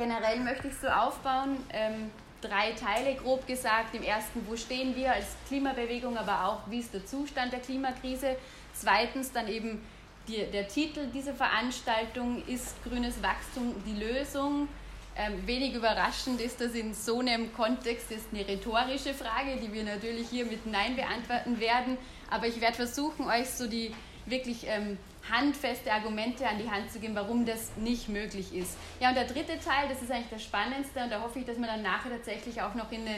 Generell möchte ich so aufbauen, ähm, drei Teile grob gesagt. Im ersten, wo stehen wir als Klimabewegung, aber auch, wie ist der Zustand der Klimakrise. Zweitens dann eben die, der Titel dieser Veranstaltung ist Grünes Wachstum die Lösung. Ähm, wenig überraschend ist das in so einem Kontext ist eine rhetorische Frage, die wir natürlich hier mit Nein beantworten werden. Aber ich werde versuchen, euch so die wirklich ähm, handfeste Argumente an die Hand zu geben, warum das nicht möglich ist. Ja, und der dritte Teil, das ist eigentlich der spannendste und da hoffe ich, dass wir dann nachher tatsächlich auch noch in eine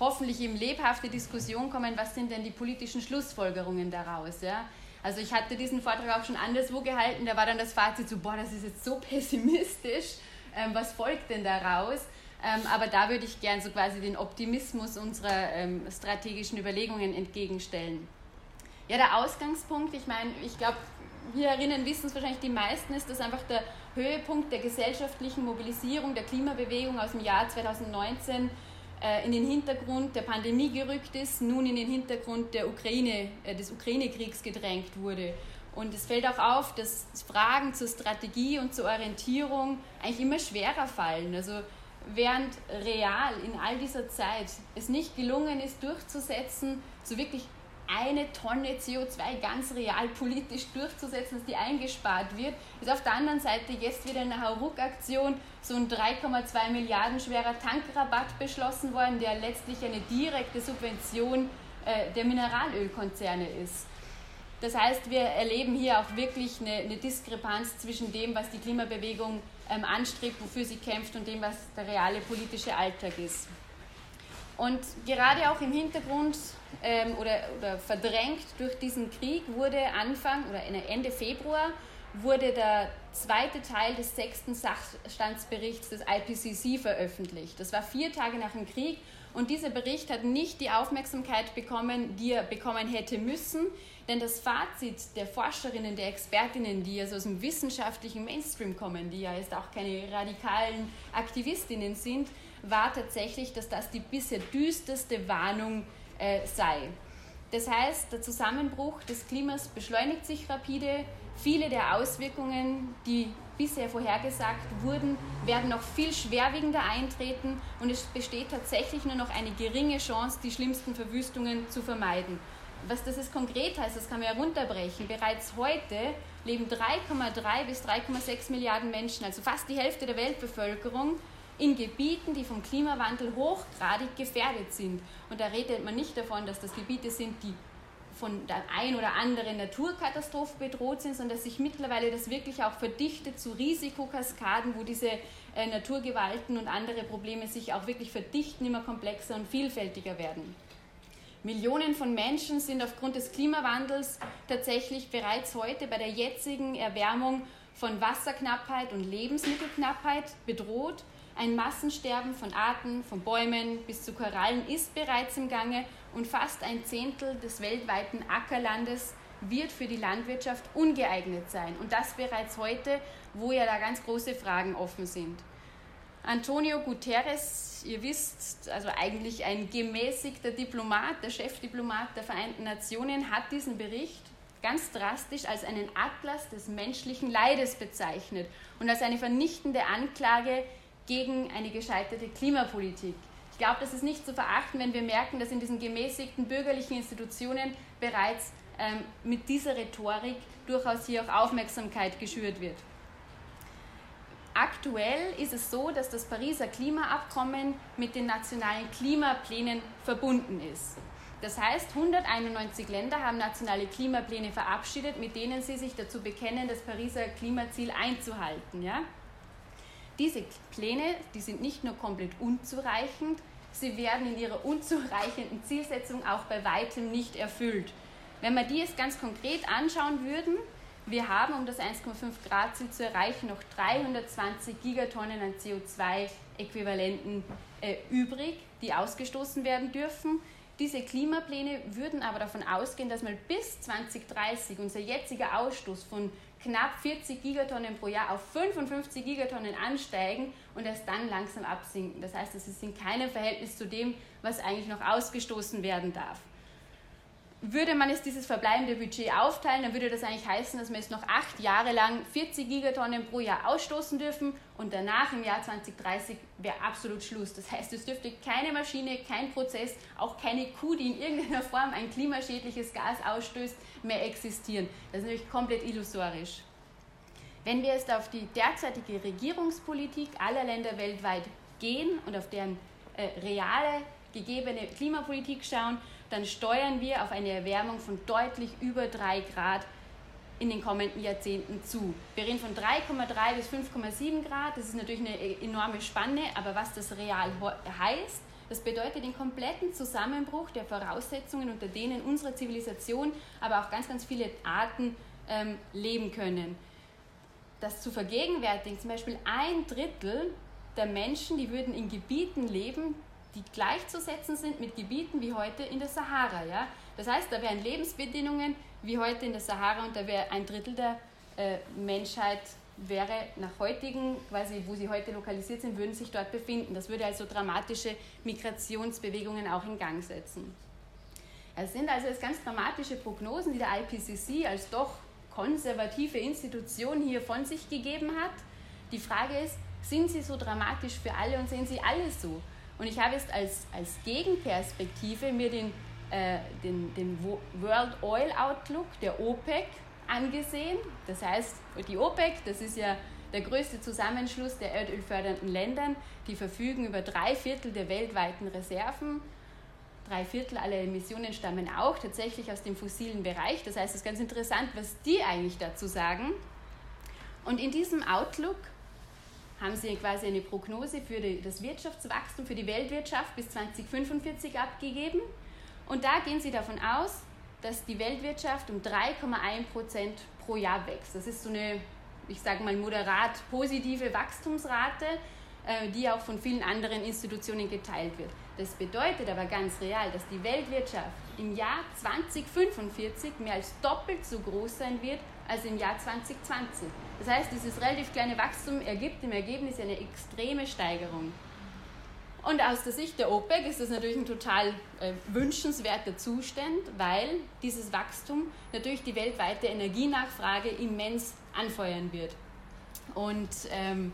hoffentlich eben lebhafte Diskussion kommen, was sind denn die politischen Schlussfolgerungen daraus. Ja? Also ich hatte diesen Vortrag auch schon anderswo gehalten, da war dann das Fazit so, boah, das ist jetzt so pessimistisch, ähm, was folgt denn daraus? Ähm, aber da würde ich gern so quasi den Optimismus unserer ähm, strategischen Überlegungen entgegenstellen. Ja, der Ausgangspunkt, ich meine, ich glaube, wir erinnern, wissen es wahrscheinlich die meisten, ist das einfach der Höhepunkt der gesellschaftlichen Mobilisierung der Klimabewegung aus dem Jahr 2019 äh, in den Hintergrund der Pandemie gerückt ist, nun in den Hintergrund der Ukraine, äh, des Ukraine-Kriegs gedrängt wurde. Und es fällt auch auf, dass Fragen zur Strategie und zur Orientierung eigentlich immer schwerer fallen. Also während real in all dieser Zeit es nicht gelungen ist, durchzusetzen, so wirklich eine Tonne CO2 ganz real politisch durchzusetzen, dass die eingespart wird, ist auf der anderen Seite jetzt wieder eine Hauruck-Aktion so ein 3,2 Milliarden schwerer Tankrabatt beschlossen worden, der letztlich eine direkte Subvention äh, der Mineralölkonzerne ist. Das heißt, wir erleben hier auch wirklich eine, eine Diskrepanz zwischen dem, was die Klimabewegung ähm, anstrebt, wofür sie kämpft und dem, was der reale politische Alltag ist. Und gerade auch im Hintergrund ähm, oder, oder verdrängt durch diesen Krieg wurde Anfang oder Ende Februar wurde der zweite Teil des sechsten Sachstandsberichts des IPCC veröffentlicht. Das war vier Tage nach dem Krieg und dieser Bericht hat nicht die Aufmerksamkeit bekommen, die er bekommen hätte müssen, denn das Fazit der Forscherinnen, der Expertinnen, die also aus dem wissenschaftlichen Mainstream kommen, die ja jetzt auch keine radikalen Aktivistinnen sind, war tatsächlich, dass das die bisher düsterste Warnung äh, sei. Das heißt, der Zusammenbruch des Klimas beschleunigt sich rapide. Viele der Auswirkungen, die bisher vorhergesagt wurden, werden noch viel schwerwiegender eintreten und es besteht tatsächlich nur noch eine geringe Chance, die schlimmsten Verwüstungen zu vermeiden. Was das jetzt konkret heißt, das kann man herunterbrechen. Bereits heute leben 3,3 bis 3,6 Milliarden Menschen, also fast die Hälfte der Weltbevölkerung, in Gebieten, die vom Klimawandel hochgradig gefährdet sind. Und da redet man nicht davon, dass das Gebiete sind, die von der ein oder anderen Naturkatastrophe bedroht sind, sondern dass sich mittlerweile das wirklich auch verdichtet zu Risikokaskaden, wo diese äh, Naturgewalten und andere Probleme sich auch wirklich verdichten, immer komplexer und vielfältiger werden. Millionen von Menschen sind aufgrund des Klimawandels tatsächlich bereits heute bei der jetzigen Erwärmung von Wasserknappheit und Lebensmittelknappheit bedroht ein Massensterben von Arten, von Bäumen bis zu Korallen ist bereits im Gange und fast ein Zehntel des weltweiten Ackerlandes wird für die Landwirtschaft ungeeignet sein. Und das bereits heute, wo ja da ganz große Fragen offen sind. Antonio Guterres, ihr wisst, also eigentlich ein gemäßigter Diplomat, der Chefdiplomat der Vereinten Nationen, hat diesen Bericht ganz drastisch als einen Atlas des menschlichen Leides bezeichnet und als eine vernichtende Anklage gegen eine gescheiterte Klimapolitik. Ich glaube, das ist nicht zu verachten, wenn wir merken, dass in diesen gemäßigten bürgerlichen Institutionen bereits ähm, mit dieser Rhetorik durchaus hier auch Aufmerksamkeit geschürt wird. Aktuell ist es so, dass das Pariser Klimaabkommen mit den nationalen Klimaplänen verbunden ist. Das heißt, 191 Länder haben nationale Klimapläne verabschiedet, mit denen sie sich dazu bekennen, das Pariser Klimaziel einzuhalten. Ja? Diese Pläne, die sind nicht nur komplett unzureichend, sie werden in ihrer unzureichenden Zielsetzung auch bei weitem nicht erfüllt. Wenn wir die jetzt ganz konkret anschauen würden, wir haben, um das 1,5 Grad Ziel zu erreichen, noch 320 Gigatonnen an CO2-Äquivalenten äh, übrig, die ausgestoßen werden dürfen. Diese Klimapläne würden aber davon ausgehen, dass mal bis 2030 unser jetziger Ausstoß von knapp 40 Gigatonnen pro Jahr auf 55 Gigatonnen ansteigen und erst dann langsam absinken. Das heißt, es ist in keinem Verhältnis zu dem, was eigentlich noch ausgestoßen werden darf. Würde man jetzt dieses verbleibende Budget aufteilen, dann würde das eigentlich heißen, dass wir jetzt noch acht Jahre lang 40 Gigatonnen pro Jahr ausstoßen dürfen und danach im Jahr 2030 wäre absolut Schluss. Das heißt, es dürfte keine Maschine, kein Prozess, auch keine Kuh, die in irgendeiner Form ein klimaschädliches Gas ausstößt, mehr existieren. Das ist natürlich komplett illusorisch. Wenn wir jetzt auf die derzeitige Regierungspolitik aller Länder weltweit gehen und auf deren äh, reale gegebene Klimapolitik schauen, dann steuern wir auf eine Erwärmung von deutlich über 3 Grad in den kommenden Jahrzehnten zu. Wir reden von 3,3 bis 5,7 Grad, das ist natürlich eine enorme Spanne, aber was das real heißt, das bedeutet den kompletten Zusammenbruch der Voraussetzungen, unter denen unsere Zivilisation, aber auch ganz, ganz viele Arten ähm, leben können. Das zu vergegenwärtigen, zum Beispiel ein Drittel der Menschen, die würden in Gebieten leben, die gleichzusetzen sind mit Gebieten wie heute in der Sahara. Ja? Das heißt, da wären Lebensbedingungen wie heute in der Sahara und da wäre ein Drittel der äh, Menschheit wäre nach heutigen, quasi wo sie heute lokalisiert sind, würden sich dort befinden. Das würde also dramatische Migrationsbewegungen auch in Gang setzen. Es sind also jetzt ganz dramatische Prognosen, die der IPCC als doch konservative Institution hier von sich gegeben hat. Die Frage ist, sind sie so dramatisch für alle und sehen sie alle so? Und ich habe jetzt als, als Gegenperspektive mir den, äh, den, den World Oil Outlook der OPEC angesehen. Das heißt, die OPEC, das ist ja der größte Zusammenschluss der erdölfördernden Länder, die verfügen über drei Viertel der weltweiten Reserven. Drei Viertel aller Emissionen stammen auch tatsächlich aus dem fossilen Bereich. Das heißt, es ist ganz interessant, was die eigentlich dazu sagen. Und in diesem Outlook haben sie quasi eine Prognose für das Wirtschaftswachstum, für die Weltwirtschaft bis 2045 abgegeben. Und da gehen sie davon aus, dass die Weltwirtschaft um 3,1 Prozent pro Jahr wächst. Das ist so eine, ich sage mal, moderat positive Wachstumsrate, äh, die auch von vielen anderen Institutionen geteilt wird. Das bedeutet aber ganz real, dass die Weltwirtschaft im Jahr 2045 mehr als doppelt so groß sein wird als im Jahr 2020. Das heißt, dieses relativ kleine Wachstum ergibt im Ergebnis eine extreme Steigerung. Und aus der Sicht der OPEC ist das natürlich ein total äh, wünschenswerter Zustand, weil dieses Wachstum natürlich die weltweite Energienachfrage immens anfeuern wird. Und ähm,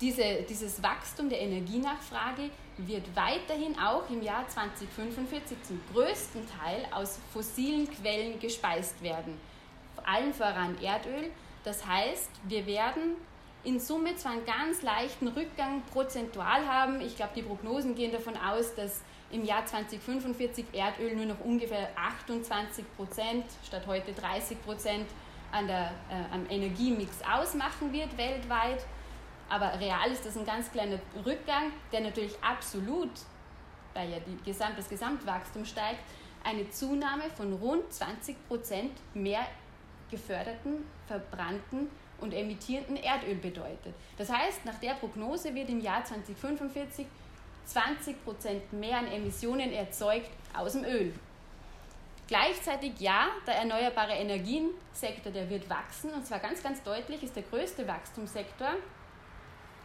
diese, dieses Wachstum der Energienachfrage wird weiterhin auch im Jahr 2045 zum größten Teil aus fossilen Quellen gespeist werden allen voran Erdöl. Das heißt, wir werden in Summe zwar einen ganz leichten Rückgang prozentual haben. Ich glaube, die Prognosen gehen davon aus, dass im Jahr 2045 Erdöl nur noch ungefähr 28 Prozent statt heute 30 Prozent an der, äh, am Energiemix ausmachen wird weltweit. Aber real ist das ein ganz kleiner Rückgang, der natürlich absolut, weil ja Gesamt, das Gesamtwachstum steigt, eine Zunahme von rund 20 Prozent mehr geförderten, verbrannten und emittierenden Erdöl bedeutet. Das heißt, nach der Prognose wird im Jahr 2045 20 Prozent mehr an Emissionen erzeugt aus dem Öl. Gleichzeitig ja, der erneuerbare Energiensektor, der wird wachsen und zwar ganz, ganz deutlich, ist der größte Wachstumssektor,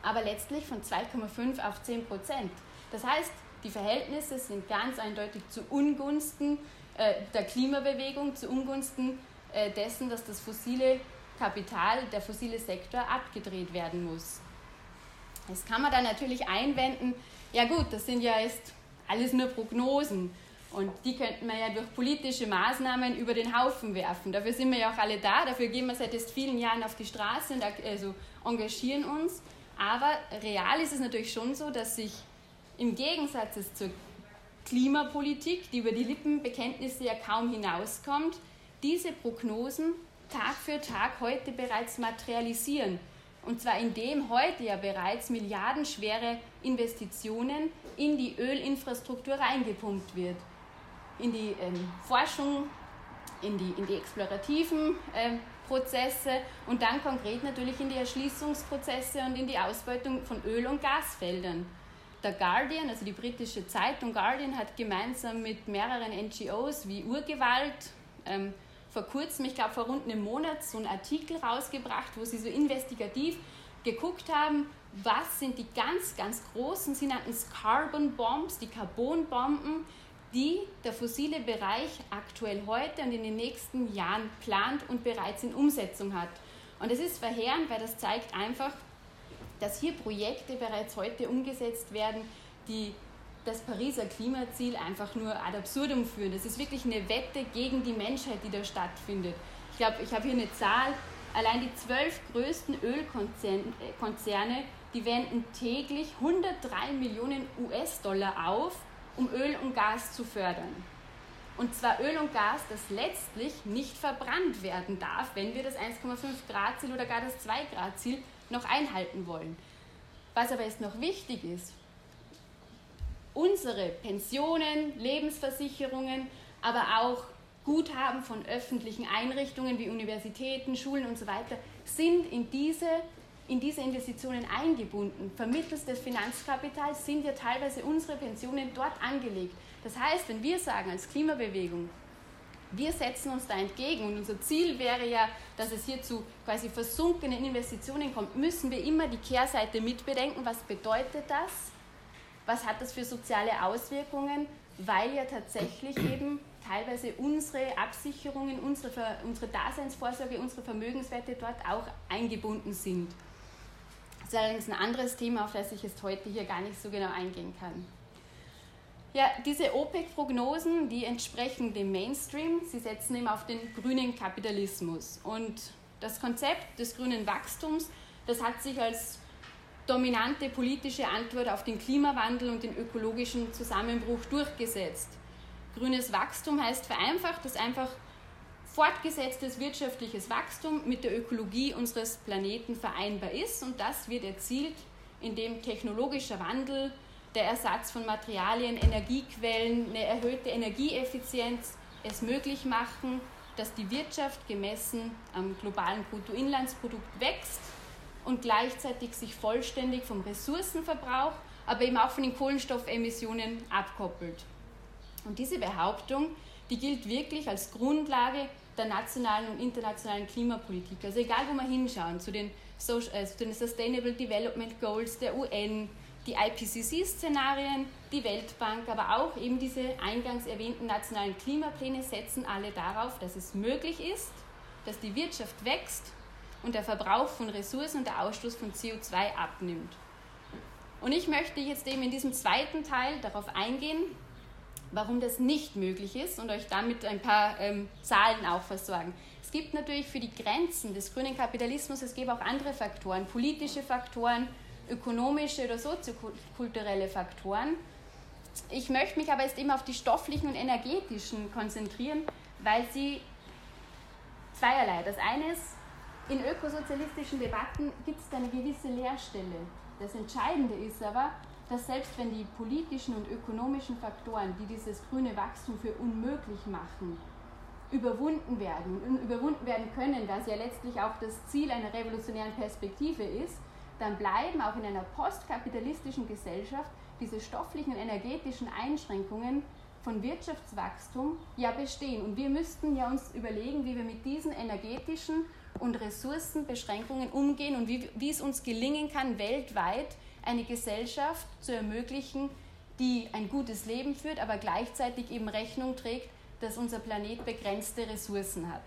aber letztlich von 2,5 auf 10 Prozent. Das heißt, die Verhältnisse sind ganz eindeutig zu Ungunsten äh, der Klimabewegung, zu Ungunsten äh, dessen, dass das fossile Kapital, der fossile Sektor abgedreht werden muss. Jetzt kann man dann natürlich einwenden, ja gut, das sind ja jetzt alles nur Prognosen und die könnten wir ja durch politische Maßnahmen über den Haufen werfen. Dafür sind wir ja auch alle da, dafür gehen wir seit jetzt vielen Jahren auf die Straße und also engagieren uns. Aber real ist es natürlich schon so, dass sich im Gegensatz zur Klimapolitik, die über die Lippenbekenntnisse ja kaum hinauskommt, diese Prognosen Tag für Tag heute bereits materialisieren. Und zwar indem heute ja bereits milliardenschwere Investitionen in die Ölinfrastruktur reingepumpt wird. In die ähm, Forschung, in die, in die explorativen ähm, Prozesse und dann konkret natürlich in die Erschließungsprozesse und in die Ausbeutung von Öl- und Gasfeldern. Der Guardian, also die britische Zeitung Guardian, hat gemeinsam mit mehreren NGOs wie Urgewalt, ähm, vor kurzem, ich glaube vor rund einem Monat, so einen Artikel rausgebracht, wo sie so investigativ geguckt haben, was sind die ganz, ganz großen, sie nannten es Carbon Bombs, die Carbonbomben, die der fossile Bereich aktuell heute und in den nächsten Jahren plant und bereits in Umsetzung hat. Und das ist verheerend, weil das zeigt einfach, dass hier Projekte bereits heute umgesetzt werden, die das Pariser Klimaziel einfach nur ad absurdum führen. Das ist wirklich eine Wette gegen die Menschheit, die da stattfindet. Ich glaube, ich habe hier eine Zahl. Allein die zwölf größten Ölkonzerne, die wenden täglich 103 Millionen US-Dollar auf, um Öl und Gas zu fördern. Und zwar Öl und Gas, das letztlich nicht verbrannt werden darf, wenn wir das 1,5 Grad Ziel oder gar das 2 Grad Ziel noch einhalten wollen. Was aber jetzt noch wichtig ist, unsere Pensionen, Lebensversicherungen, aber auch Guthaben von öffentlichen Einrichtungen wie Universitäten, Schulen und so weiter sind in diese, in diese Investitionen eingebunden. Vermittels des Finanzkapitals sind ja teilweise unsere Pensionen dort angelegt. Das heißt, wenn wir sagen als Klimabewegung, wir setzen uns da entgegen und unser Ziel wäre ja, dass es hier zu quasi versunkenen Investitionen kommt, müssen wir immer die Kehrseite mitbedenken. Was bedeutet das? Was hat das für soziale Auswirkungen? Weil ja tatsächlich eben teilweise unsere Absicherungen, unsere, unsere Daseinsvorsorge, unsere Vermögenswerte dort auch eingebunden sind. Das ist allerdings ein anderes Thema, auf das ich jetzt heute hier gar nicht so genau eingehen kann. Ja, diese OPEC-Prognosen, die entsprechen dem Mainstream. Sie setzen eben auf den grünen Kapitalismus. Und das Konzept des grünen Wachstums, das hat sich als dominante politische Antwort auf den Klimawandel und den ökologischen Zusammenbruch durchgesetzt. Grünes Wachstum heißt vereinfacht, dass einfach fortgesetztes wirtschaftliches Wachstum mit der Ökologie unseres Planeten vereinbar ist und das wird erzielt, indem technologischer Wandel, der Ersatz von Materialien, Energiequellen, eine erhöhte Energieeffizienz es möglich machen, dass die Wirtschaft gemessen am globalen Bruttoinlandsprodukt wächst und gleichzeitig sich vollständig vom Ressourcenverbrauch, aber eben auch von den Kohlenstoffemissionen abkoppelt. Und diese Behauptung, die gilt wirklich als Grundlage der nationalen und internationalen Klimapolitik. Also egal, wo wir hinschauen, zu den, äh, zu den Sustainable Development Goals der UN, die IPCC-Szenarien, die Weltbank, aber auch eben diese eingangs erwähnten nationalen Klimapläne setzen alle darauf, dass es möglich ist, dass die Wirtschaft wächst und der Verbrauch von Ressourcen und der Ausstoß von CO2 abnimmt. Und ich möchte jetzt eben in diesem zweiten Teil darauf eingehen, warum das nicht möglich ist und euch damit ein paar ähm, Zahlen auch versorgen. Es gibt natürlich für die Grenzen des grünen Kapitalismus, es gibt auch andere Faktoren, politische Faktoren, ökonomische oder soziokulturelle Faktoren. Ich möchte mich aber jetzt eben auf die stofflichen und energetischen konzentrieren, weil sie zweierlei. Das eine ist, in ökosozialistischen Debatten gibt es eine gewisse Leerstelle. Das Entscheidende ist aber, dass selbst wenn die politischen und ökonomischen Faktoren, die dieses grüne Wachstum für unmöglich machen, überwunden werden und überwunden werden können, was ja letztlich auch das Ziel einer revolutionären Perspektive ist, dann bleiben auch in einer postkapitalistischen Gesellschaft diese stofflichen und energetischen Einschränkungen von Wirtschaftswachstum ja bestehen. Und wir müssten ja uns überlegen, wie wir mit diesen energetischen und Ressourcenbeschränkungen umgehen und wie, wie es uns gelingen kann, weltweit eine Gesellschaft zu ermöglichen, die ein gutes Leben führt, aber gleichzeitig eben Rechnung trägt, dass unser Planet begrenzte Ressourcen hat.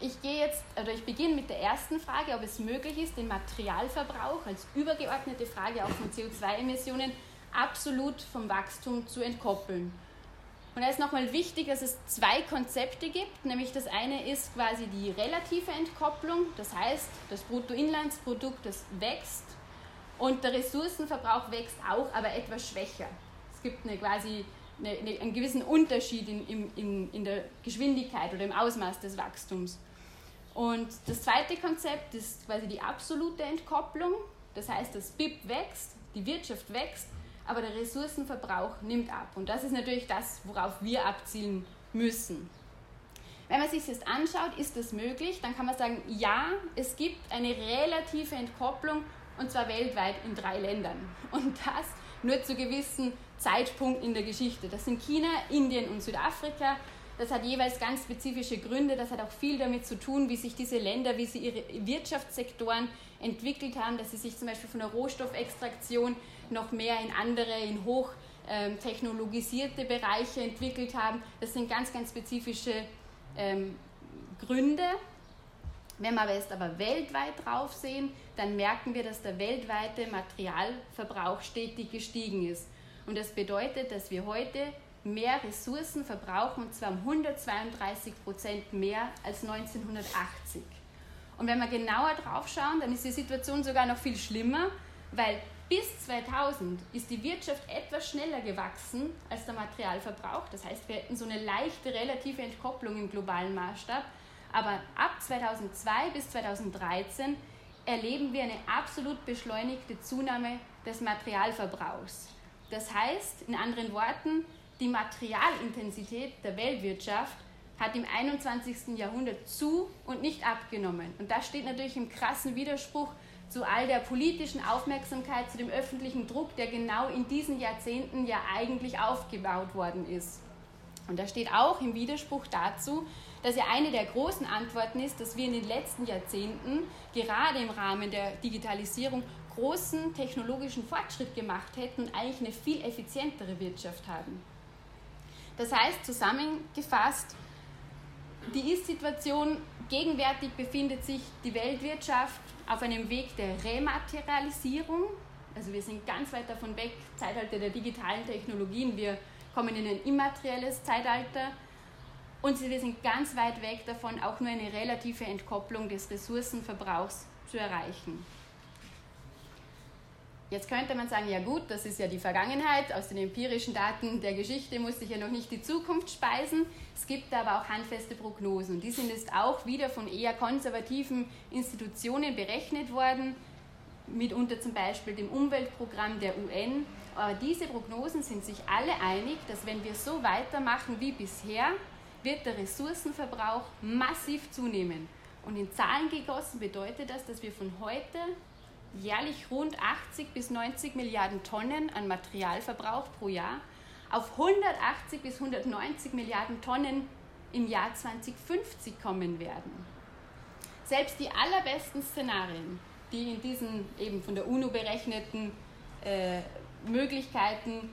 Ich gehe jetzt, oder ich beginne mit der ersten Frage, ob es möglich ist, den Materialverbrauch als übergeordnete Frage auch von CO2-Emissionen absolut vom Wachstum zu entkoppeln. Und da ist nochmal wichtig, dass es zwei Konzepte gibt, nämlich das eine ist quasi die relative Entkopplung, das heißt, das Bruttoinlandsprodukt, das wächst und der Ressourcenverbrauch wächst auch, aber etwas schwächer. Es gibt eine quasi eine, eine, einen gewissen Unterschied in, in, in der Geschwindigkeit oder im Ausmaß des Wachstums. Und das zweite Konzept ist quasi die absolute Entkopplung. Das heißt, das BIP wächst, die Wirtschaft wächst, aber der Ressourcenverbrauch nimmt ab. Und das ist natürlich das, worauf wir abzielen müssen. Wenn man sich das jetzt anschaut, ist das möglich, dann kann man sagen, ja, es gibt eine relative Entkopplung und zwar weltweit in drei Ländern. Und das nur zu gewissen Zeitpunkten in der Geschichte. Das sind China, Indien und Südafrika. Das hat jeweils ganz spezifische Gründe. Das hat auch viel damit zu tun, wie sich diese Länder, wie sie ihre Wirtschaftssektoren entwickelt haben, dass sie sich zum Beispiel von der Rohstoffextraktion noch mehr in andere, in hoch ähm, technologisierte Bereiche entwickelt haben. Das sind ganz, ganz spezifische ähm, Gründe. Wenn wir jetzt aber weltweit drauf sehen, dann merken wir, dass der weltweite Materialverbrauch stetig gestiegen ist. Und das bedeutet, dass wir heute mehr Ressourcen verbrauchen, und zwar um 132 Prozent mehr als 1980. Und wenn wir genauer drauf schauen, dann ist die Situation sogar noch viel schlimmer, weil bis 2000 ist die Wirtschaft etwas schneller gewachsen als der Materialverbrauch. Das heißt, wir hätten so eine leichte relative Entkopplung im globalen Maßstab. Aber ab 2002 bis 2013 erleben wir eine absolut beschleunigte Zunahme des Materialverbrauchs. Das heißt, in anderen Worten, die Materialintensität der Weltwirtschaft hat im 21. Jahrhundert zu und nicht abgenommen. Und das steht natürlich im krassen Widerspruch zu all der politischen Aufmerksamkeit, zu dem öffentlichen Druck, der genau in diesen Jahrzehnten ja eigentlich aufgebaut worden ist. Und das steht auch im Widerspruch dazu, dass ja eine der großen Antworten ist, dass wir in den letzten Jahrzehnten gerade im Rahmen der Digitalisierung großen technologischen Fortschritt gemacht hätten und eigentlich eine viel effizientere Wirtschaft haben. Das heißt, zusammengefasst, die Ist-Situation, gegenwärtig befindet sich die Weltwirtschaft auf einem Weg der Rematerialisierung. Also wir sind ganz weit davon weg, Zeitalter der digitalen Technologien, wir kommen in ein immaterielles Zeitalter. Und wir sind ganz weit weg davon, auch nur eine relative Entkopplung des Ressourcenverbrauchs zu erreichen. Jetzt könnte man sagen, ja gut, das ist ja die Vergangenheit, aus den empirischen Daten der Geschichte muss ich ja noch nicht die Zukunft speisen. Es gibt aber auch handfeste Prognosen und die sind jetzt auch wieder von eher konservativen Institutionen berechnet worden, mitunter zum Beispiel dem Umweltprogramm der UN. Aber diese Prognosen sind sich alle einig, dass wenn wir so weitermachen wie bisher, wird der Ressourcenverbrauch massiv zunehmen. Und in Zahlen gegossen bedeutet das, dass wir von heute jährlich rund 80 bis 90 Milliarden Tonnen an Materialverbrauch pro Jahr auf 180 bis 190 Milliarden Tonnen im Jahr 2050 kommen werden. Selbst die allerbesten Szenarien, die in diesen eben von der UNO berechneten äh, Möglichkeiten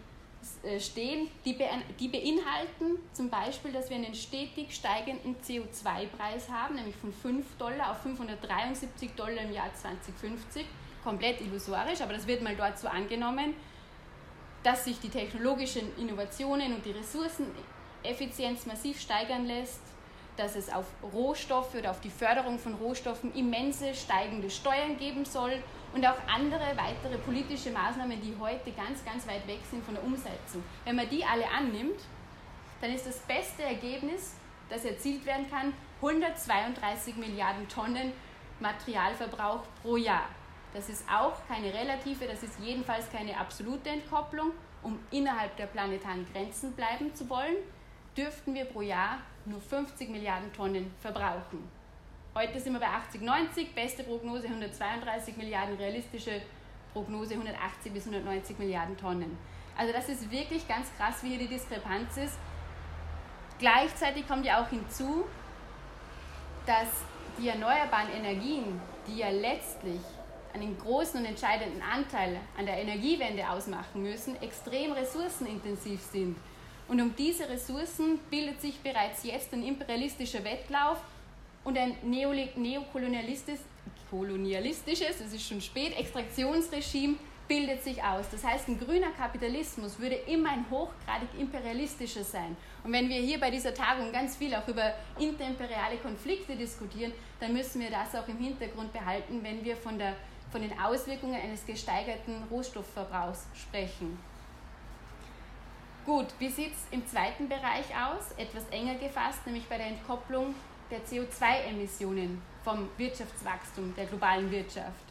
äh, stehen, die, be die beinhalten zum Beispiel, dass wir einen stetig steigenden CO2-Preis haben, nämlich von 5 Dollar auf 573 Dollar im Jahr 2050 komplett illusorisch, aber das wird mal dort so angenommen, dass sich die technologischen Innovationen und die Ressourceneffizienz massiv steigern lässt, dass es auf Rohstoffe oder auf die Förderung von Rohstoffen immense steigende Steuern geben soll und auch andere weitere politische Maßnahmen, die heute ganz, ganz weit weg sind von der Umsetzung. Wenn man die alle annimmt, dann ist das beste Ergebnis, das erzielt werden kann, 132 Milliarden Tonnen Materialverbrauch pro Jahr. Das ist auch keine relative, das ist jedenfalls keine absolute Entkopplung. Um innerhalb der planetaren Grenzen bleiben zu wollen, dürften wir pro Jahr nur 50 Milliarden Tonnen verbrauchen. Heute sind wir bei 80, 90, beste Prognose 132 Milliarden, realistische Prognose 180 bis 190 Milliarden Tonnen. Also das ist wirklich ganz krass, wie hier die Diskrepanz ist. Gleichzeitig kommt ja auch hinzu, dass die erneuerbaren Energien, die ja letztlich einen großen und entscheidenden Anteil an der Energiewende ausmachen müssen, extrem ressourcenintensiv sind. Und um diese Ressourcen bildet sich bereits jetzt ein imperialistischer Wettlauf und ein neokolonialistisches, kolonialistisches, es ist schon spät, Extraktionsregime bildet sich aus. Das heißt, ein grüner Kapitalismus würde immer ein hochgradig imperialistischer sein. Und wenn wir hier bei dieser Tagung ganz viel auch über interimperiale Konflikte diskutieren, dann müssen wir das auch im Hintergrund behalten, wenn wir von der von den Auswirkungen eines gesteigerten Rohstoffverbrauchs sprechen. Gut, wie sieht es im zweiten Bereich aus? Etwas enger gefasst, nämlich bei der Entkopplung der CO2-Emissionen vom Wirtschaftswachstum der globalen Wirtschaft.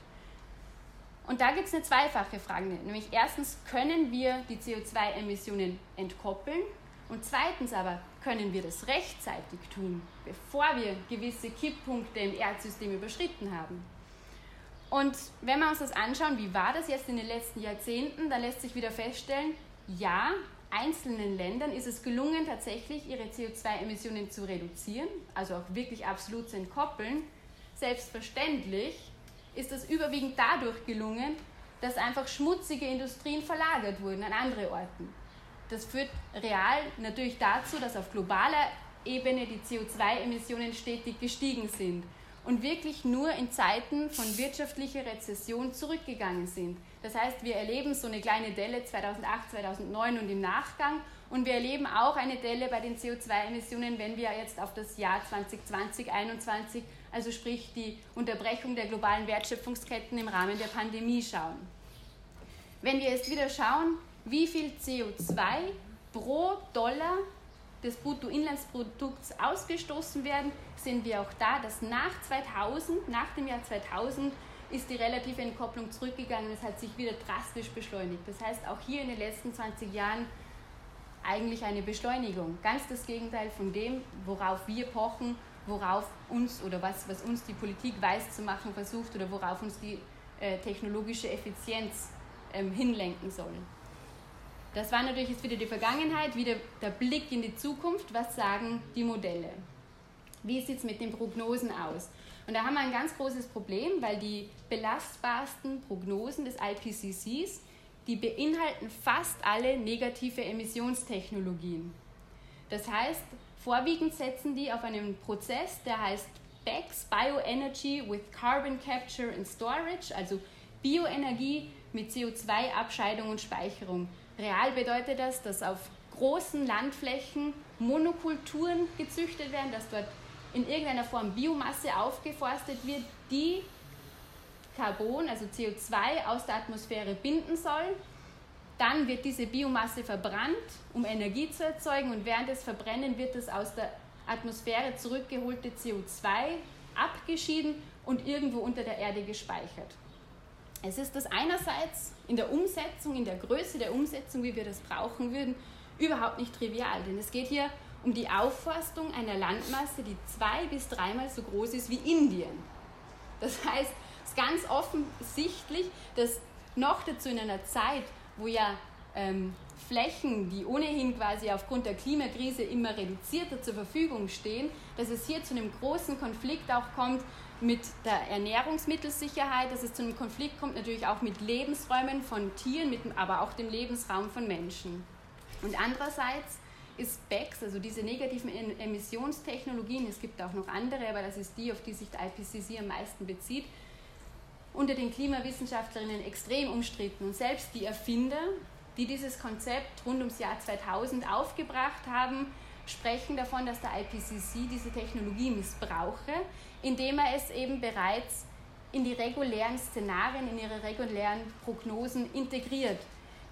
Und da gibt es eine zweifache Frage, nämlich erstens, können wir die CO2-Emissionen entkoppeln? Und zweitens aber, können wir das rechtzeitig tun, bevor wir gewisse Kipppunkte im Erdsystem überschritten haben? Und wenn wir uns das anschauen, wie war das jetzt in den letzten Jahrzehnten, dann lässt sich wieder feststellen, ja, einzelnen Ländern ist es gelungen, tatsächlich ihre CO2-Emissionen zu reduzieren, also auch wirklich absolut zu entkoppeln. Selbstverständlich ist das überwiegend dadurch gelungen, dass einfach schmutzige Industrien verlagert wurden an andere Orten. das führt real natürlich dazu, dass auf globaler Ebene die CO2-Emissionen stetig gestiegen sind und wirklich nur in Zeiten von wirtschaftlicher Rezession zurückgegangen sind. Das heißt, wir erleben so eine kleine Delle 2008, 2009 und im Nachgang und wir erleben auch eine Delle bei den CO2-Emissionen, wenn wir jetzt auf das Jahr 2020, 2021, also sprich die Unterbrechung der globalen Wertschöpfungsketten im Rahmen der Pandemie schauen. Wenn wir jetzt wieder schauen, wie viel CO2 pro Dollar des Bruttoinlandsprodukts ausgestoßen werden, sehen wir auch da, dass nach 2000, nach dem Jahr 2000, ist die relative Entkopplung zurückgegangen. Es hat sich wieder drastisch beschleunigt. Das heißt, auch hier in den letzten 20 Jahren eigentlich eine Beschleunigung. Ganz das Gegenteil von dem, worauf wir pochen, worauf uns oder was, was uns die Politik weiß zu machen versucht oder worauf uns die äh, technologische Effizienz ähm, hinlenken soll. Das war natürlich jetzt wieder die Vergangenheit, wieder der Blick in die Zukunft. Was sagen die Modelle? Wie sieht es mit den Prognosen aus? Und da haben wir ein ganz großes Problem, weil die belastbarsten Prognosen des IPCCs, die beinhalten fast alle negative Emissionstechnologien. Das heißt, vorwiegend setzen die auf einen Prozess, der heißt BECS, Bioenergy with Carbon Capture and Storage, also Bioenergie mit CO2-Abscheidung und Speicherung. Real bedeutet das, dass auf großen Landflächen Monokulturen gezüchtet werden, dass dort in irgendeiner Form Biomasse aufgeforstet wird, die Carbon, also CO2 aus der Atmosphäre binden soll. Dann wird diese Biomasse verbrannt, um Energie zu erzeugen und während des Verbrennen wird das aus der Atmosphäre zurückgeholte CO2 abgeschieden und irgendwo unter der Erde gespeichert. Es ist das einerseits in der Umsetzung, in der Größe der Umsetzung, wie wir das brauchen würden, überhaupt nicht trivial, denn es geht hier um die Aufforstung einer Landmasse, die zwei bis dreimal so groß ist wie Indien. Das heißt, es ist ganz offensichtlich, dass noch dazu in einer Zeit, wo ja ähm, Flächen, die ohnehin quasi aufgrund der Klimakrise immer reduzierter zur Verfügung stehen, dass es hier zu einem großen Konflikt auch kommt mit der Ernährungsmittelsicherheit, dass es zu einem Konflikt kommt, natürlich auch mit Lebensräumen von Tieren, mit, aber auch dem Lebensraum von Menschen. Und andererseits ist BECS, also diese negativen Emissionstechnologien, es gibt auch noch andere, aber das ist die, auf die sich der IPCC am meisten bezieht, unter den Klimawissenschaftlerinnen extrem umstritten. Und selbst die Erfinder, die dieses Konzept rund ums Jahr 2000 aufgebracht haben, sprechen davon, dass der IPCC diese Technologie missbrauche, indem er es eben bereits in die regulären Szenarien, in ihre regulären Prognosen integriert.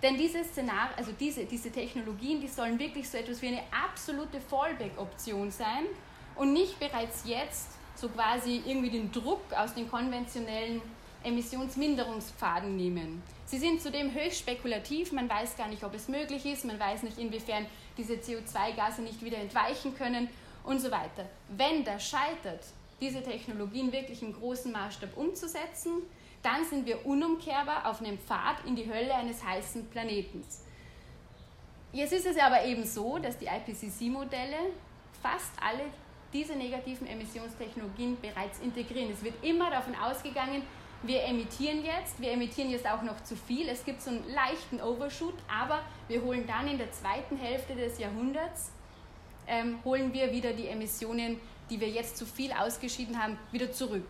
Denn diese Szenar also diese, diese Technologien, die sollen wirklich so etwas wie eine absolute Fallback-Option sein und nicht bereits jetzt so quasi irgendwie den Druck aus den konventionellen Emissionsminderungspfaden nehmen. Sie sind zudem höchst spekulativ, man weiß gar nicht, ob es möglich ist, man weiß nicht, inwiefern diese CO2-Gase nicht wieder entweichen können und so weiter. Wenn das scheitert, diese Technologien wirklich im großen Maßstab umzusetzen, dann sind wir unumkehrbar auf einem Pfad in die Hölle eines heißen Planetens. Jetzt ist es aber eben so, dass die IPCC-Modelle fast alle diese negativen Emissionstechnologien bereits integrieren. Es wird immer davon ausgegangen, wir emittieren jetzt, wir emittieren jetzt auch noch zu viel, es gibt so einen leichten Overshoot, aber wir holen dann in der zweiten Hälfte des Jahrhunderts, ähm, holen wir wieder die Emissionen, die wir jetzt zu viel ausgeschieden haben, wieder zurück,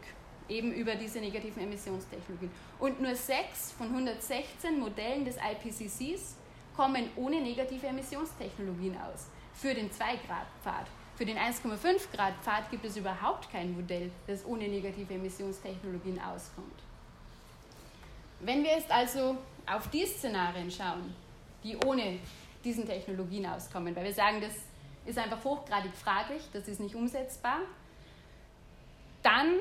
eben über diese negativen Emissionstechnologien. Und nur sechs von 116 Modellen des IPCCs kommen ohne negative Emissionstechnologien aus, für den 2-Grad-Pfad. Für den 1,5 Grad Pfad gibt es überhaupt kein Modell, das ohne negative Emissionstechnologien auskommt. Wenn wir jetzt also auf die Szenarien schauen, die ohne diesen Technologien auskommen, weil wir sagen, das ist einfach hochgradig fraglich, das ist nicht umsetzbar, dann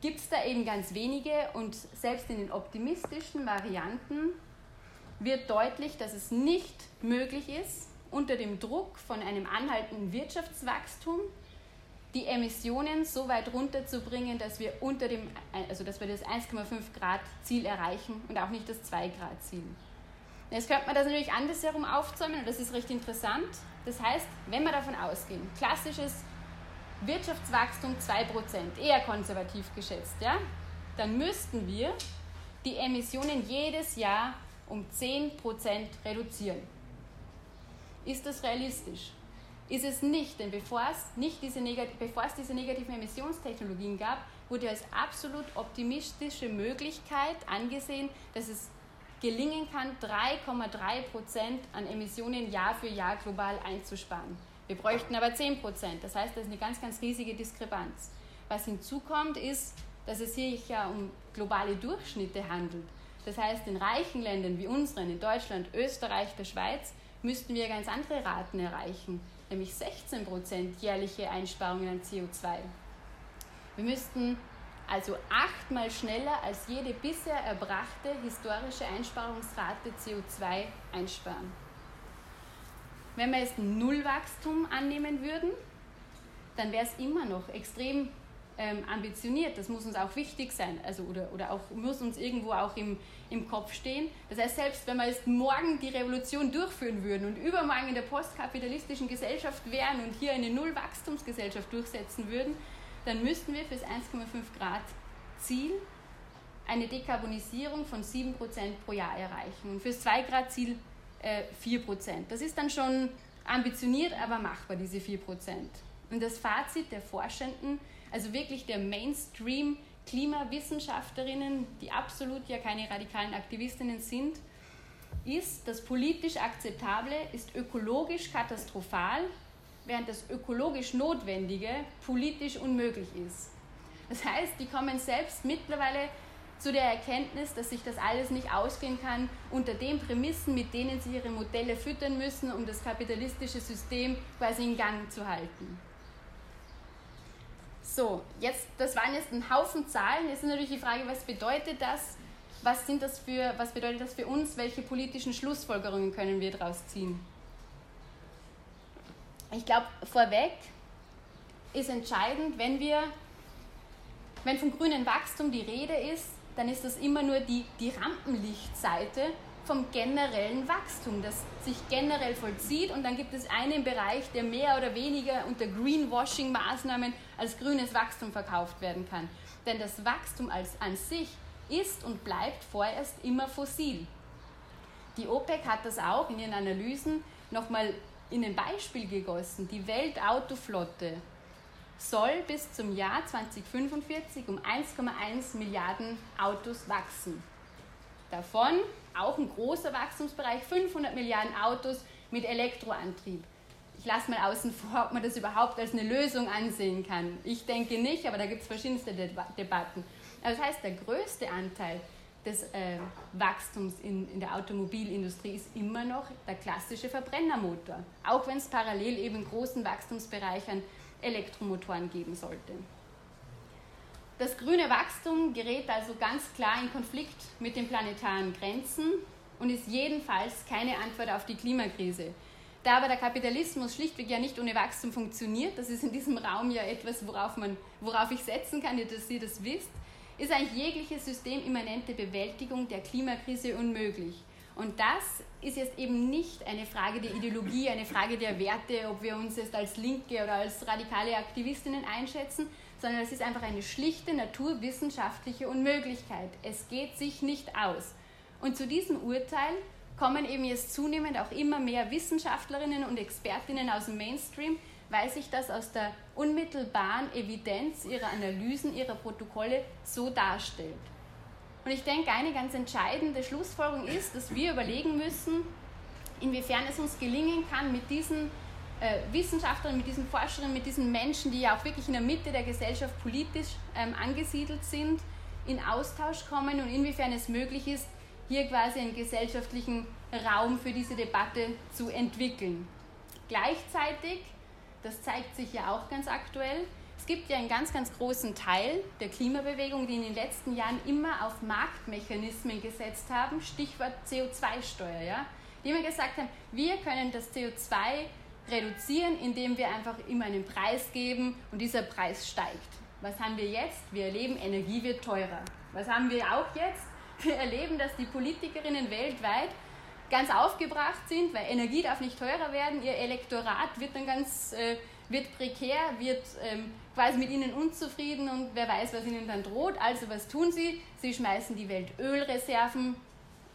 gibt es da eben ganz wenige und selbst in den optimistischen Varianten wird deutlich, dass es nicht möglich ist, unter dem Druck von einem anhaltenden Wirtschaftswachstum die Emissionen so weit runterzubringen, dass wir unter dem, also dass wir das 1,5 Grad Ziel erreichen und auch nicht das 2 Grad Ziel. Jetzt könnte man das natürlich andersherum aufzäumen und das ist recht interessant. Das heißt, wenn wir davon ausgehen, klassisches Wirtschaftswachstum 2%, eher konservativ geschätzt, ja, dann müssten wir die Emissionen jedes Jahr um 10% reduzieren. Ist das realistisch? Ist es nicht, denn bevor es, nicht diese, bevor es diese negativen Emissionstechnologien gab, wurde als absolut optimistische Möglichkeit angesehen, dass es gelingen kann, 3,3 Prozent an Emissionen Jahr für Jahr global einzusparen. Wir bräuchten aber 10 Prozent. Das heißt, das ist eine ganz, ganz riesige Diskrepanz. Was hinzukommt, ist, dass es hier ja um globale Durchschnitte handelt. Das heißt, in reichen Ländern wie unseren, in Deutschland, Österreich, der Schweiz, müssten wir ganz andere Raten erreichen, nämlich 16 Prozent jährliche Einsparungen an CO2. Wir müssten also achtmal schneller als jede bisher erbrachte historische Einsparungsrate CO2 einsparen. Wenn wir jetzt Nullwachstum annehmen würden, dann wäre es immer noch extrem ähm, ambitioniert. Das muss uns auch wichtig sein, also oder, oder auch muss uns irgendwo auch im, im Kopf stehen. Das heißt, selbst wenn wir jetzt morgen die Revolution durchführen würden und übermorgen in der postkapitalistischen Gesellschaft wären und hier eine Nullwachstumsgesellschaft durchsetzen würden, dann müssten wir für das 1,5 Grad Ziel eine Dekarbonisierung von 7% pro Jahr erreichen und für das 2 Grad Ziel äh, 4%. Das ist dann schon ambitioniert, aber machbar, diese 4%. Und das Fazit der Forschenden, also wirklich der Mainstream Klimawissenschaftlerinnen, die absolut ja keine radikalen Aktivistinnen sind, ist, das politisch Akzeptable ist ökologisch katastrophal während das ökologisch Notwendige politisch unmöglich ist. Das heißt, die kommen selbst mittlerweile zu der Erkenntnis, dass sich das alles nicht ausgehen kann unter den Prämissen, mit denen sie ihre Modelle füttern müssen, um das kapitalistische System quasi in Gang zu halten. So, jetzt, das waren jetzt ein Haufen Zahlen. Jetzt ist natürlich die Frage, was bedeutet das? Was, sind das für, was bedeutet das für uns? Welche politischen Schlussfolgerungen können wir daraus ziehen? Ich glaube, vorweg ist entscheidend, wenn wir, wenn vom grünen Wachstum die Rede ist, dann ist das immer nur die, die Rampenlichtseite vom generellen Wachstum, das sich generell vollzieht und dann gibt es einen Bereich, der mehr oder weniger unter Greenwashing-Maßnahmen als grünes Wachstum verkauft werden kann. Denn das Wachstum als an sich ist und bleibt vorerst immer fossil. Die OPEC hat das auch in ihren Analysen nochmal in ein Beispiel gegossen. Die Weltautoflotte soll bis zum Jahr 2045 um 1,1 Milliarden Autos wachsen. Davon auch ein großer Wachstumsbereich, 500 Milliarden Autos mit Elektroantrieb. Ich lasse mal außen vor, ob man das überhaupt als eine Lösung ansehen kann. Ich denke nicht, aber da gibt es verschiedenste Debatten. das heißt, der größte Anteil des äh, Wachstums in, in der Automobilindustrie ist immer noch der klassische Verbrennermotor, auch wenn es parallel eben großen Wachstumsbereich an Elektromotoren geben sollte. Das grüne Wachstum gerät also ganz klar in Konflikt mit den planetaren Grenzen und ist jedenfalls keine Antwort auf die Klimakrise. Da aber der Kapitalismus schlichtweg ja nicht ohne Wachstum funktioniert, das ist in diesem Raum ja etwas, worauf, man, worauf ich setzen kann, dass Sie das wisst, ist eigentlich jegliche systemimmanente Bewältigung der Klimakrise unmöglich. Und das ist jetzt eben nicht eine Frage der Ideologie, eine Frage der Werte, ob wir uns jetzt als Linke oder als radikale Aktivistinnen einschätzen, sondern es ist einfach eine schlichte naturwissenschaftliche Unmöglichkeit. Es geht sich nicht aus. Und zu diesem Urteil kommen eben jetzt zunehmend auch immer mehr Wissenschaftlerinnen und Expertinnen aus dem Mainstream, weil sich das aus der unmittelbaren Evidenz ihrer Analysen, ihrer Protokolle so darstellt. Und ich denke, eine ganz entscheidende Schlussfolgerung ist, dass wir überlegen müssen, inwiefern es uns gelingen kann, mit diesen äh, Wissenschaftlern, mit diesen Forscherinnen, mit diesen Menschen, die ja auch wirklich in der Mitte der Gesellschaft politisch ähm, angesiedelt sind, in Austausch kommen und inwiefern es möglich ist, hier quasi einen gesellschaftlichen Raum für diese Debatte zu entwickeln. Gleichzeitig, das zeigt sich ja auch ganz aktuell, es gibt ja einen ganz, ganz großen Teil der Klimabewegung, die in den letzten Jahren immer auf Marktmechanismen gesetzt haben, Stichwort CO2-Steuer, ja? die immer gesagt haben, wir können das CO2 reduzieren, indem wir einfach immer einen Preis geben und dieser Preis steigt. Was haben wir jetzt? Wir erleben, Energie wird teurer. Was haben wir auch jetzt? Wir erleben, dass die Politikerinnen weltweit ganz aufgebracht sind, weil Energie darf nicht teurer werden, ihr Elektorat wird dann ganz äh, wird prekär, wird ähm, quasi mit ihnen unzufrieden und wer weiß, was ihnen dann droht. Also was tun sie? Sie schmeißen die Weltölreserven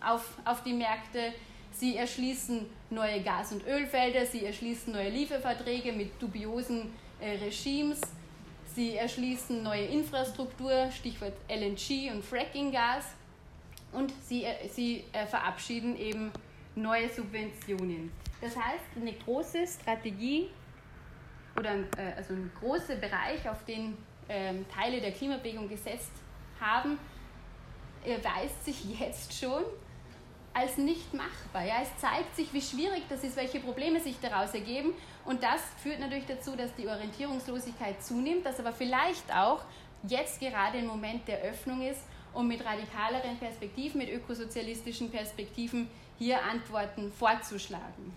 auf, auf die Märkte, Sie erschließen neue Gas- und Ölfelder, sie erschließen neue Lieferverträge mit dubiosen äh, Regimes, sie erschließen neue Infrastruktur, Stichwort LNG und Fracking-Gas, und sie, äh, sie äh, verabschieden eben neue Subventionen. Das heißt, eine große Strategie oder äh, also ein großer Bereich, auf den ähm, Teile der Klimabewegung gesetzt haben, erweist sich jetzt schon als nicht machbar. Ja, es zeigt sich, wie schwierig das ist, welche Probleme sich daraus ergeben. Und das führt natürlich dazu, dass die Orientierungslosigkeit zunimmt, dass aber vielleicht auch jetzt gerade ein Moment der Öffnung ist, um mit radikaleren Perspektiven, mit ökosozialistischen Perspektiven hier Antworten vorzuschlagen.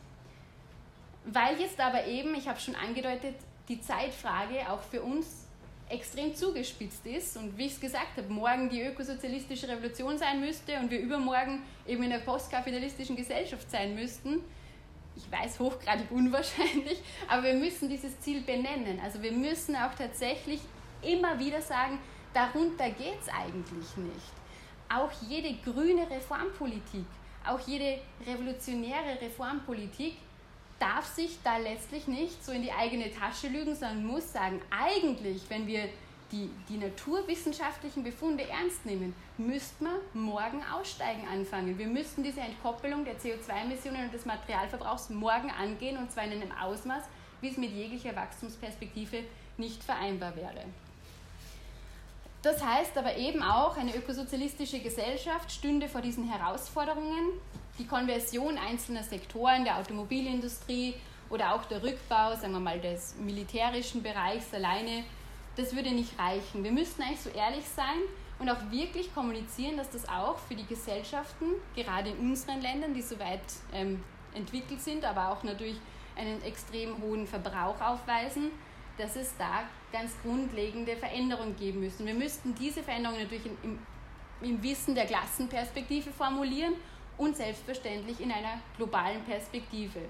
Weil jetzt aber eben, ich habe schon angedeutet, die Zeitfrage auch für uns extrem zugespitzt ist und wie ich es gesagt habe, morgen die ökosozialistische Revolution sein müsste und wir übermorgen eben in der postkapitalistischen Gesellschaft sein müssten. Ich weiß, hochgradig unwahrscheinlich, aber wir müssen dieses Ziel benennen. Also wir müssen auch tatsächlich immer wieder sagen, darunter geht es eigentlich nicht. Auch jede grüne Reformpolitik, auch jede revolutionäre Reformpolitik darf sich da letztlich nicht so in die eigene Tasche lügen, sondern muss sagen, eigentlich, wenn wir die, die naturwissenschaftlichen Befunde ernst nehmen, müssten wir morgen aussteigen anfangen. Wir müssten diese Entkoppelung der CO2-Emissionen und des Materialverbrauchs morgen angehen und zwar in einem Ausmaß, wie es mit jeglicher Wachstumsperspektive nicht vereinbar wäre. Das heißt aber eben auch, eine ökosozialistische Gesellschaft stünde vor diesen Herausforderungen die Konversion einzelner Sektoren der Automobilindustrie oder auch der Rückbau, sagen wir mal, des militärischen Bereichs alleine, das würde nicht reichen. Wir müssten eigentlich so ehrlich sein und auch wirklich kommunizieren, dass das auch für die Gesellschaften, gerade in unseren Ländern, die so weit ähm, entwickelt sind, aber auch natürlich einen extrem hohen Verbrauch aufweisen, dass es da ganz grundlegende Veränderungen geben müssen. Wir müssten diese Veränderungen natürlich im, im Wissen der Klassenperspektive formulieren und selbstverständlich in einer globalen Perspektive.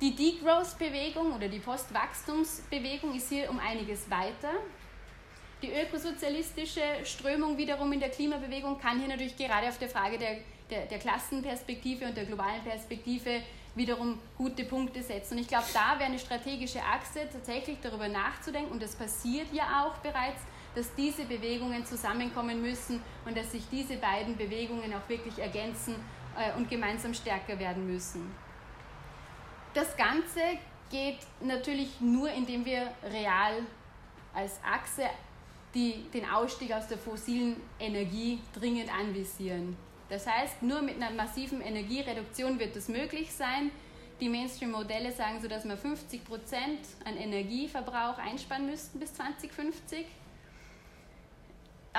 Die Degrowth-Bewegung oder die Postwachstumsbewegung ist hier um einiges weiter. Die ökosozialistische Strömung wiederum in der Klimabewegung kann hier natürlich gerade auf der Frage der, der, der Klassenperspektive und der globalen Perspektive wiederum gute Punkte setzen. Und ich glaube, da wäre eine strategische Achse, tatsächlich darüber nachzudenken, und das passiert ja auch bereits, dass diese Bewegungen zusammenkommen müssen und dass sich diese beiden Bewegungen auch wirklich ergänzen äh, und gemeinsam stärker werden müssen. Das Ganze geht natürlich nur, indem wir real als Achse die, den Ausstieg aus der fossilen Energie dringend anvisieren. Das heißt, nur mit einer massiven Energiereduktion wird das möglich sein. Die Mainstream-Modelle sagen so, dass wir 50 Prozent an Energieverbrauch einsparen müssten bis 2050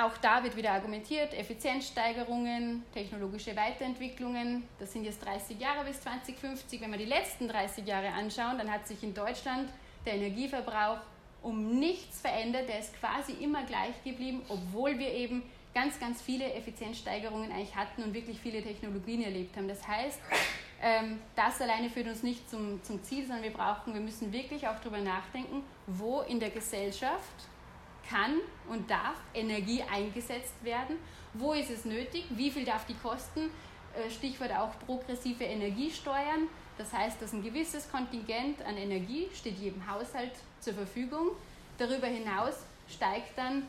auch da wird wieder argumentiert, Effizienzsteigerungen, technologische Weiterentwicklungen, das sind jetzt 30 Jahre bis 2050. Wenn wir die letzten 30 Jahre anschauen, dann hat sich in Deutschland der Energieverbrauch um nichts verändert, der ist quasi immer gleich geblieben, obwohl wir eben ganz, ganz viele Effizienzsteigerungen eigentlich hatten und wirklich viele Technologien erlebt haben. Das heißt, ähm, das alleine führt uns nicht zum, zum Ziel, sondern wir brauchen, wir müssen wirklich auch darüber nachdenken, wo in der Gesellschaft kann und darf Energie eingesetzt werden? Wo ist es nötig? Wie viel darf die kosten? Äh, Stichwort auch progressive Energiesteuern. Das heißt, dass ein gewisses Kontingent an Energie steht jedem Haushalt zur Verfügung. Darüber hinaus steigt dann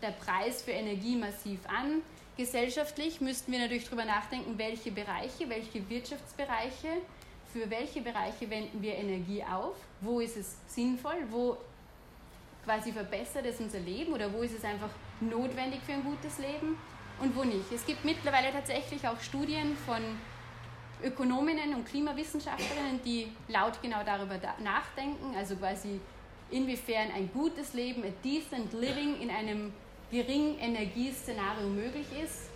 der Preis für Energie massiv an. Gesellschaftlich müssten wir natürlich darüber nachdenken, welche Bereiche, welche Wirtschaftsbereiche, für welche Bereiche wenden wir Energie auf, wo ist es sinnvoll, wo quasi verbessert es unser Leben oder wo ist es einfach notwendig für ein gutes Leben und wo nicht. Es gibt mittlerweile tatsächlich auch Studien von Ökonominnen und Klimawissenschaftlerinnen, die laut genau darüber nachdenken, also quasi inwiefern ein gutes Leben, a decent living in einem geringen Energieszenario möglich ist.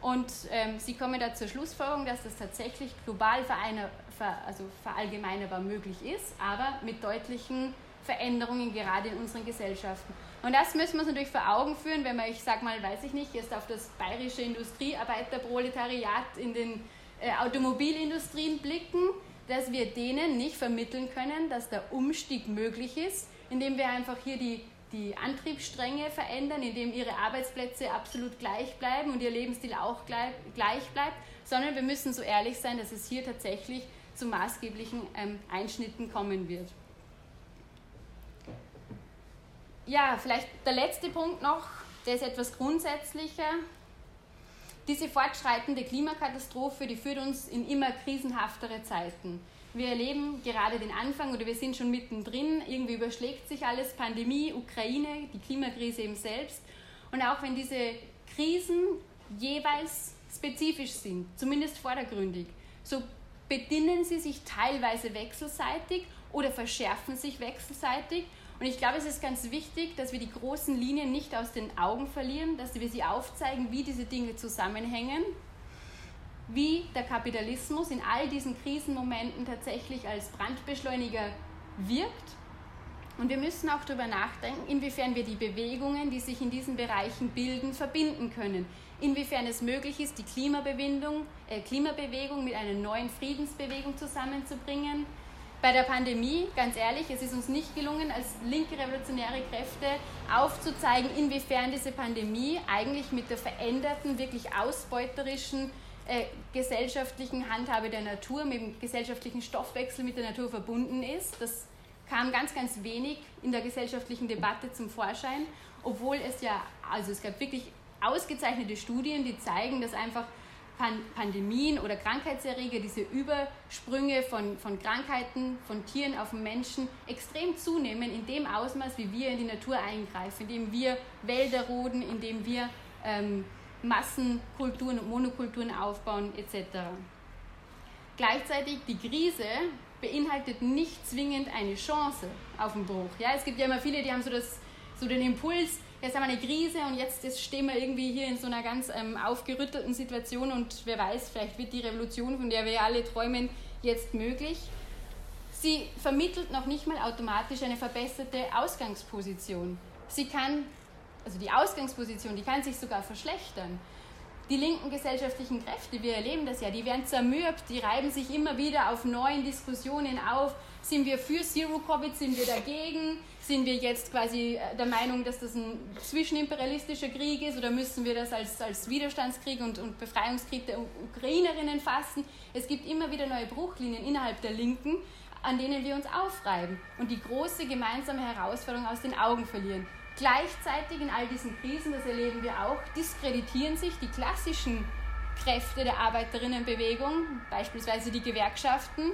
Und ähm, sie kommen da zur Schlussfolgerung, dass das tatsächlich global ver, also verallgemeinerbar möglich ist, aber mit deutlichen Veränderungen gerade in unseren Gesellschaften. Und das müssen wir uns natürlich vor Augen führen, wenn wir, ich sag mal, weiß ich nicht, jetzt auf das bayerische Industriearbeiterproletariat in den äh, Automobilindustrien blicken, dass wir denen nicht vermitteln können, dass der Umstieg möglich ist, indem wir einfach hier die, die Antriebsstränge verändern, indem ihre Arbeitsplätze absolut gleich bleiben und ihr Lebensstil auch gleich, gleich bleibt, sondern wir müssen so ehrlich sein, dass es hier tatsächlich zu maßgeblichen ähm, Einschnitten kommen wird. Ja, vielleicht der letzte Punkt noch, der ist etwas grundsätzlicher. Diese fortschreitende Klimakatastrophe, die führt uns in immer krisenhaftere Zeiten. Wir erleben gerade den Anfang oder wir sind schon mittendrin. Irgendwie überschlägt sich alles. Pandemie, Ukraine, die Klimakrise eben selbst. Und auch wenn diese Krisen jeweils spezifisch sind, zumindest vordergründig, so bedienen sie sich teilweise wechselseitig oder verschärfen sich wechselseitig. Und ich glaube, es ist ganz wichtig, dass wir die großen Linien nicht aus den Augen verlieren, dass wir sie aufzeigen, wie diese Dinge zusammenhängen wie der Kapitalismus in all diesen Krisenmomenten tatsächlich als Brandbeschleuniger wirkt. Und wir müssen auch darüber nachdenken, inwiefern wir die Bewegungen, die sich in diesen Bereichen bilden, verbinden können. Inwiefern es möglich ist, die Klimabewegung, äh, Klimabewegung mit einer neuen Friedensbewegung zusammenzubringen. Bei der Pandemie, ganz ehrlich, es ist uns nicht gelungen, als linke revolutionäre Kräfte aufzuzeigen, inwiefern diese Pandemie eigentlich mit der veränderten, wirklich ausbeuterischen äh, gesellschaftlichen Handhabe der Natur, mit dem gesellschaftlichen Stoffwechsel mit der Natur verbunden ist. Das kam ganz, ganz wenig in der gesellschaftlichen Debatte zum Vorschein, obwohl es ja, also es gab wirklich ausgezeichnete Studien, die zeigen, dass einfach Pandemien oder Krankheitserreger, diese Übersprünge von, von Krankheiten, von Tieren auf den Menschen extrem zunehmen in dem Ausmaß, wie wir in die Natur eingreifen, indem wir Wälder roden, indem wir ähm, Massenkulturen und Monokulturen aufbauen etc. Gleichzeitig die Krise beinhaltet nicht zwingend eine Chance auf den Bruch. Ja, es gibt ja immer viele, die haben so, das, so den Impuls, jetzt haben wir eine Krise und jetzt, stehen wir irgendwie hier in so einer ganz ähm, aufgerüttelten Situation und wer weiß, vielleicht wird die Revolution, von der wir alle träumen, jetzt möglich. Sie vermittelt noch nicht mal automatisch eine verbesserte Ausgangsposition. Sie kann also die Ausgangsposition, die kann sich sogar verschlechtern. Die linken gesellschaftlichen Kräfte, wir erleben das ja, die werden zermürbt, die reiben sich immer wieder auf neuen Diskussionen auf. Sind wir für Zero-Covid, sind wir dagegen? Sind wir jetzt quasi äh, der Meinung, dass das ein zwischenimperialistischer Krieg ist oder müssen wir das als, als Widerstandskrieg und, und Befreiungskrieg der Ukrainerinnen fassen? Es gibt immer wieder neue Bruchlinien innerhalb der Linken, an denen wir uns aufreiben und die große gemeinsame Herausforderung aus den Augen verlieren. Gleichzeitig in all diesen Krisen, das erleben wir auch, diskreditieren sich die klassischen Kräfte der Arbeiterinnenbewegung, beispielsweise die Gewerkschaften,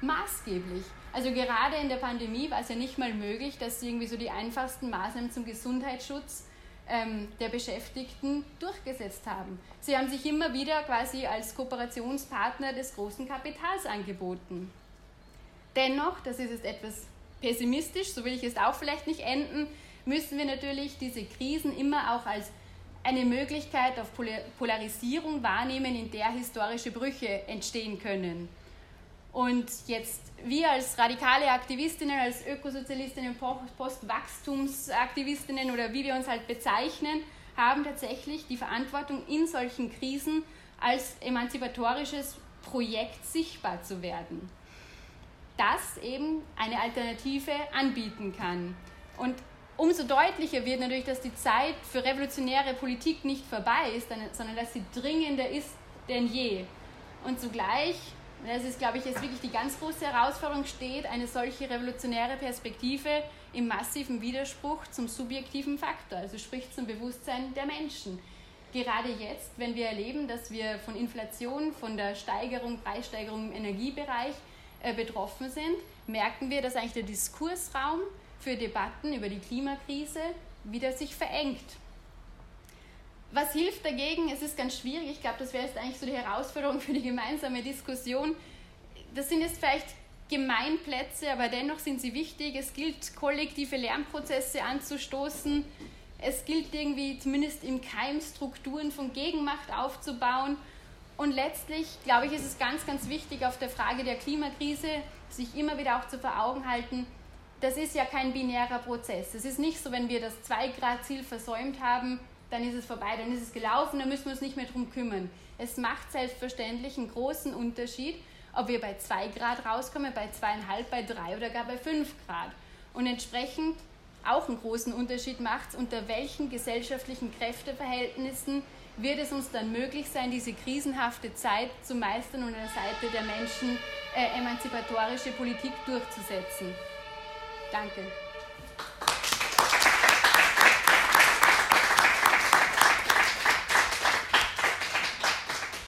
maßgeblich. Also gerade in der Pandemie war es ja nicht mal möglich, dass sie irgendwie so die einfachsten Maßnahmen zum Gesundheitsschutz ähm, der Beschäftigten durchgesetzt haben. Sie haben sich immer wieder quasi als Kooperationspartner des großen Kapitals angeboten. Dennoch, das ist jetzt etwas pessimistisch, so will ich es auch vielleicht nicht enden, müssen wir natürlich diese Krisen immer auch als eine Möglichkeit auf Polarisierung wahrnehmen, in der historische Brüche entstehen können. Und jetzt wir als radikale Aktivistinnen, als Ökosozialistinnen, Postwachstumsaktivistinnen oder wie wir uns halt bezeichnen, haben tatsächlich die Verantwortung, in solchen Krisen als emanzipatorisches Projekt sichtbar zu werden, das eben eine Alternative anbieten kann. Und umso deutlicher wird natürlich, dass die Zeit für revolutionäre Politik nicht vorbei ist, sondern dass sie dringender ist denn je. Und zugleich, das ist, glaube ich, jetzt wirklich die ganz große Herausforderung, steht eine solche revolutionäre Perspektive im massiven Widerspruch zum subjektiven Faktor, also sprich zum Bewusstsein der Menschen. Gerade jetzt, wenn wir erleben, dass wir von Inflation, von der Steigerung, Preissteigerung im Energiebereich äh, betroffen sind, merken wir, dass eigentlich der Diskursraum für Debatten über die Klimakrise wieder sich verengt. Was hilft dagegen? Es ist ganz schwierig. Ich glaube, das wäre jetzt eigentlich so die Herausforderung für die gemeinsame Diskussion. Das sind jetzt vielleicht Gemeinplätze, aber dennoch sind sie wichtig. Es gilt, kollektive Lernprozesse anzustoßen. Es gilt irgendwie zumindest im Keim Strukturen von Gegenmacht aufzubauen. Und letztlich, glaube ich, ist es ganz, ganz wichtig, auf der Frage der Klimakrise sich immer wieder auch zu vor Augen halten, das ist ja kein binärer Prozess. Es ist nicht so, wenn wir das 2-Grad-Ziel versäumt haben, dann ist es vorbei, dann ist es gelaufen, dann müssen wir uns nicht mehr darum kümmern. Es macht selbstverständlich einen großen Unterschied, ob wir bei 2 Grad rauskommen, bei 2,5, bei 3 oder gar bei 5 Grad. Und entsprechend auch einen großen Unterschied macht, unter welchen gesellschaftlichen Kräfteverhältnissen wird es uns dann möglich sein, diese krisenhafte Zeit zu meistern und an der Seite der Menschen äh, emanzipatorische Politik durchzusetzen. Danke.